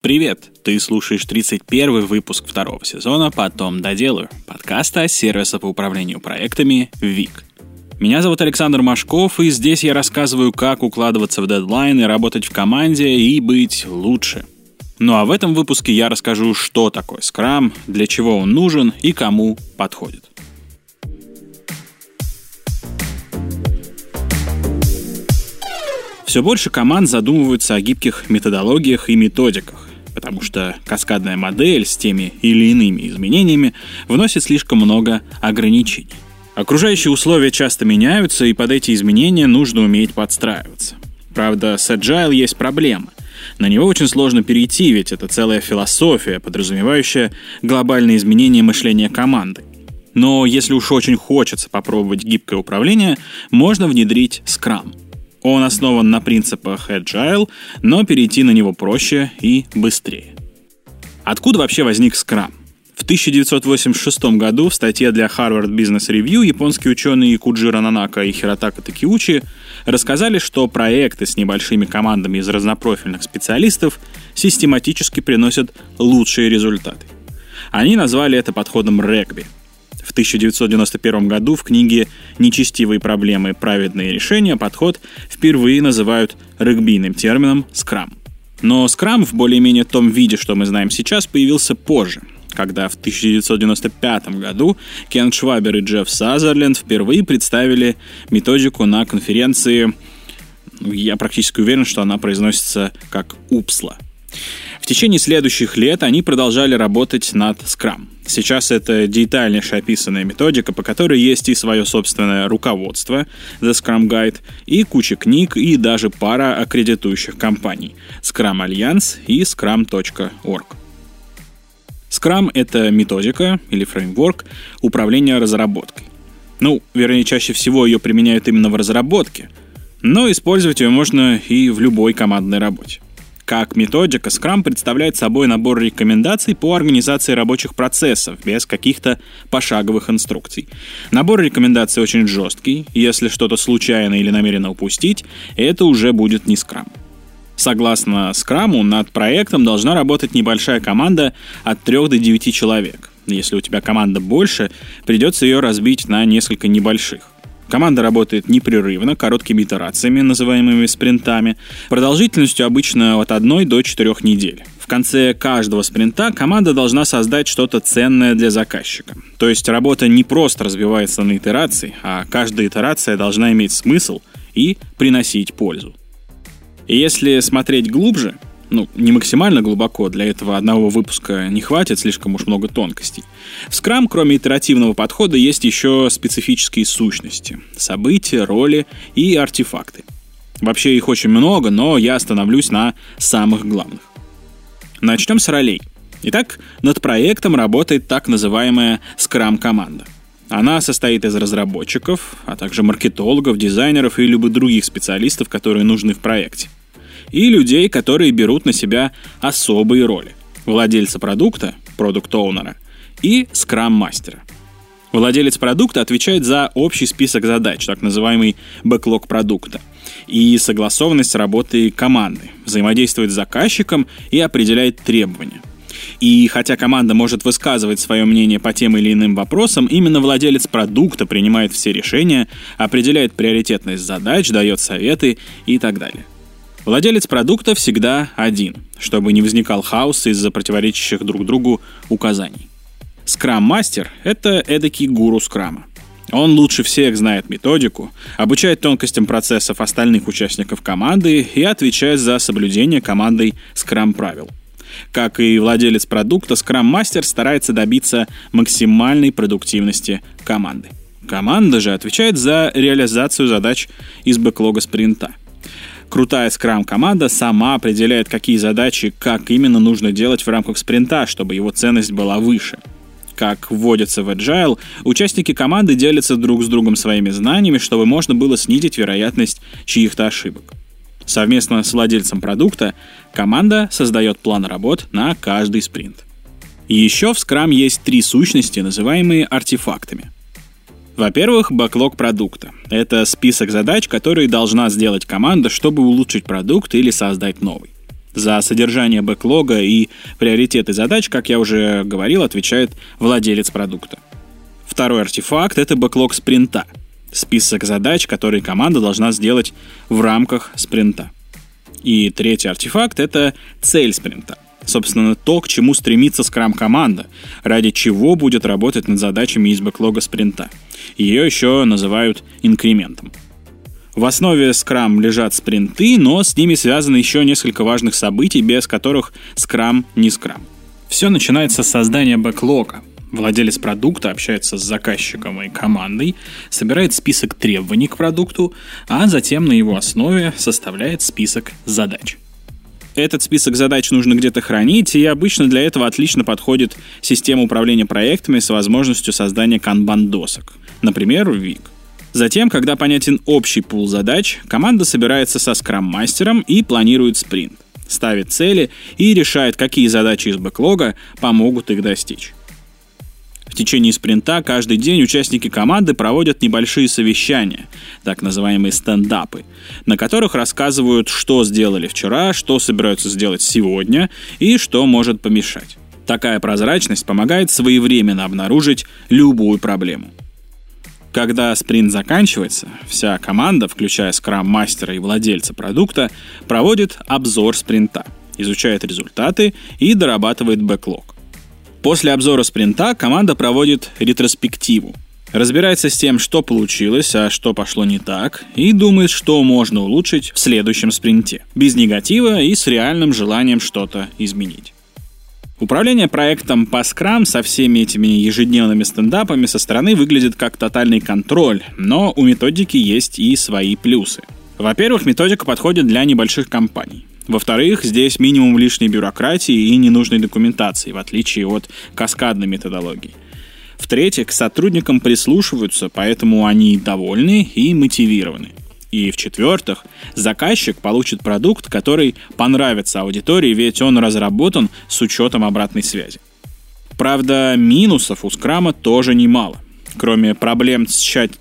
Привет! Ты слушаешь 31 выпуск второго сезона «Потом доделаю» подкаста сервиса по управлению проектами ВИК. Меня зовут Александр Машков, и здесь я рассказываю, как укладываться в дедлайны, работать в команде и быть лучше. Ну а в этом выпуске я расскажу, что такое скрам, для чего он нужен и кому подходит. Все больше команд задумываются о гибких методологиях и методиках потому что каскадная модель с теми или иными изменениями вносит слишком много ограничений. Окружающие условия часто меняются, и под эти изменения нужно уметь подстраиваться. Правда, с Agile есть проблема. На него очень сложно перейти, ведь это целая философия, подразумевающая глобальные изменения мышления команды. Но если уж очень хочется попробовать гибкое управление, можно внедрить Scrum — он основан на принципах Agile, но перейти на него проще и быстрее. Откуда вообще возник Scrum? В 1986 году в статье для Harvard Business Review японские ученые Куджира Нанака и Хиротака Такиучи рассказали, что проекты с небольшими командами из разнопрофильных специалистов систематически приносят лучшие результаты. Они назвали это подходом регби — в 1991 году в книге «Нечестивые проблемы. Праведные решения» подход впервые называют регбийным термином «скрам». Но скрам в более-менее том виде, что мы знаем сейчас, появился позже, когда в 1995 году Кен Швабер и Джефф Сазерленд впервые представили методику на конференции, я практически уверен, что она произносится как «упсла». В течение следующих лет они продолжали работать над Scrum. Сейчас это детальнейшая описанная методика, по которой есть и свое собственное руководство The Scrum Guide, и куча книг, и даже пара аккредитующих компаний Scrum Alliance и Scrum.org. Scrum — это методика или фреймворк управления разработкой. Ну, вернее, чаще всего ее применяют именно в разработке, но использовать ее можно и в любой командной работе. Как методика, Scrum представляет собой набор рекомендаций по организации рабочих процессов без каких-то пошаговых инструкций. Набор рекомендаций очень жесткий, если что-то случайно или намеренно упустить, это уже будет не Scrum. Согласно Scrum, над проектом должна работать небольшая команда от 3 до 9 человек. Если у тебя команда больше, придется ее разбить на несколько небольших. Команда работает непрерывно, короткими итерациями, называемыми спринтами, продолжительностью обычно от 1 до 4 недель. В конце каждого спринта команда должна создать что-то ценное для заказчика. То есть работа не просто разбивается на итерации, а каждая итерация должна иметь смысл и приносить пользу. И если смотреть глубже, ну, не максимально глубоко, для этого одного выпуска не хватит, слишком уж много тонкостей. В Scrum, кроме итеративного подхода, есть еще специфические сущности, события, роли и артефакты. Вообще их очень много, но я остановлюсь на самых главных. Начнем с ролей. Итак, над проектом работает так называемая Scrum-команда. Она состоит из разработчиков, а также маркетологов, дизайнеров и любых других специалистов, которые нужны в проекте и людей, которые берут на себя особые роли. Владельца продукта, продукт-оунера, и скрам-мастера. Владелец продукта отвечает за общий список задач, так называемый бэклог продукта, и согласованность работы команды, взаимодействует с заказчиком и определяет требования. И хотя команда может высказывать свое мнение по тем или иным вопросам, именно владелец продукта принимает все решения, определяет приоритетность задач, дает советы и так далее. Владелец продукта всегда один, чтобы не возникал хаос из-за противоречащих друг другу указаний. Скрам-мастер — это эдакий гуру скрама. Он лучше всех знает методику, обучает тонкостям процессов остальных участников команды и отвечает за соблюдение командой скрам-правил. Как и владелец продукта, скрам-мастер старается добиться максимальной продуктивности команды. Команда же отвечает за реализацию задач из бэклога спринта — Крутая скрам-команда сама определяет, какие задачи, как именно нужно делать в рамках спринта, чтобы его ценность была выше. Как вводится в Agile, участники команды делятся друг с другом своими знаниями, чтобы можно было снизить вероятность чьих-то ошибок. Совместно с владельцем продукта команда создает план работ на каждый спринт. Еще в Scrum есть три сущности, называемые артефактами — во-первых, бэклог продукта. Это список задач, которые должна сделать команда, чтобы улучшить продукт или создать новый. За содержание бэклога и приоритеты задач, как я уже говорил, отвечает владелец продукта. Второй артефакт — это бэклог спринта. Список задач, которые команда должна сделать в рамках спринта. И третий артефакт — это цель спринта. Собственно, то, к чему стремится скрам-команда, ради чего будет работать над задачами из бэклога спринта. Ее еще называют инкрементом. В основе Scrum лежат спринты, но с ними связаны еще несколько важных событий, без которых Scrum не Scrum. Все начинается с создания бэклога. Владелец продукта общается с заказчиком и командой, собирает список требований к продукту, а затем на его основе составляет список задач. Этот список задач нужно где-то хранить, и обычно для этого отлично подходит система управления проектами с возможностью создания канбан-досок, например, Вик. Затем, когда понятен общий пул задач, команда собирается со скрам-мастером и планирует спринт, ставит цели и решает, какие задачи из бэклога помогут их достичь. В течение спринта каждый день участники команды проводят небольшие совещания, так называемые стендапы, на которых рассказывают, что сделали вчера, что собираются сделать сегодня и что может помешать. Такая прозрачность помогает своевременно обнаружить любую проблему. Когда спринт заканчивается, вся команда, включая скрам-мастера и владельца продукта, проводит обзор спринта, изучает результаты и дорабатывает бэклог. После обзора спринта команда проводит ретроспективу, разбирается с тем, что получилось, а что пошло не так, и думает, что можно улучшить в следующем спринте, без негатива и с реальным желанием что-то изменить. Управление проектом по Scrum со всеми этими ежедневными стендапами со стороны выглядит как тотальный контроль, но у методики есть и свои плюсы. Во-первых, методика подходит для небольших компаний. Во-вторых, здесь минимум лишней бюрократии и ненужной документации, в отличие от каскадной методологии. В-третьих, к сотрудникам прислушиваются, поэтому они довольны и мотивированы. И в-четвертых, заказчик получит продукт, который понравится аудитории, ведь он разработан с учетом обратной связи. Правда, минусов у скрама тоже немало. Кроме проблем с тщат...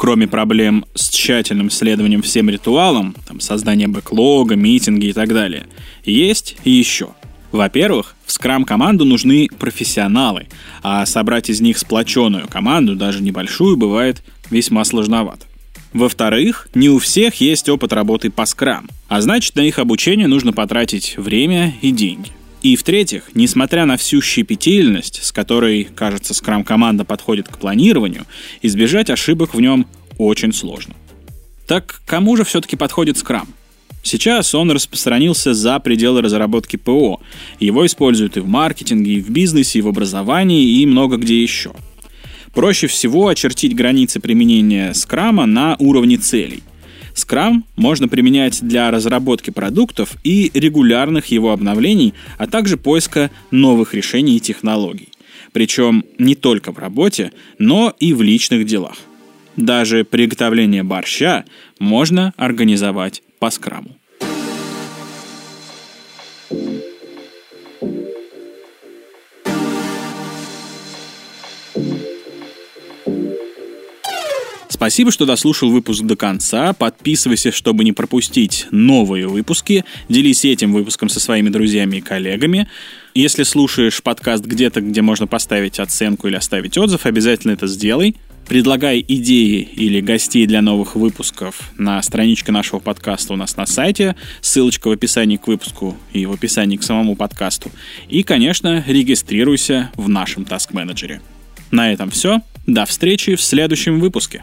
Кроме проблем с тщательным исследованием всем ритуалам, там, создание бэклога, митинги и так далее, есть еще. Во-первых, в скрам-команду нужны профессионалы, а собрать из них сплоченную команду, даже небольшую, бывает весьма сложновато. Во-вторых, не у всех есть опыт работы по скрам, а значит на их обучение нужно потратить время и деньги. И в-третьих, несмотря на всю щепетильность, с которой, кажется, скрам-команда подходит к планированию, избежать ошибок в нем очень сложно. Так кому же все-таки подходит скрам? Сейчас он распространился за пределы разработки ПО. Его используют и в маркетинге, и в бизнесе, и в образовании, и много где еще – Проще всего очертить границы применения скрама на уровне целей. Скрам можно применять для разработки продуктов и регулярных его обновлений, а также поиска новых решений и технологий. Причем не только в работе, но и в личных делах. Даже приготовление борща можно организовать по скраму. Спасибо, что дослушал выпуск до конца. Подписывайся, чтобы не пропустить новые выпуски. Делись этим выпуском со своими друзьями и коллегами. Если слушаешь подкаст где-то, где можно поставить оценку или оставить отзыв, обязательно это сделай. Предлагай идеи или гостей для новых выпусков на страничке нашего подкаста у нас на сайте. Ссылочка в описании к выпуску и в описании к самому подкасту. И, конечно, регистрируйся в нашем Task Manager. На этом все. До встречи в следующем выпуске.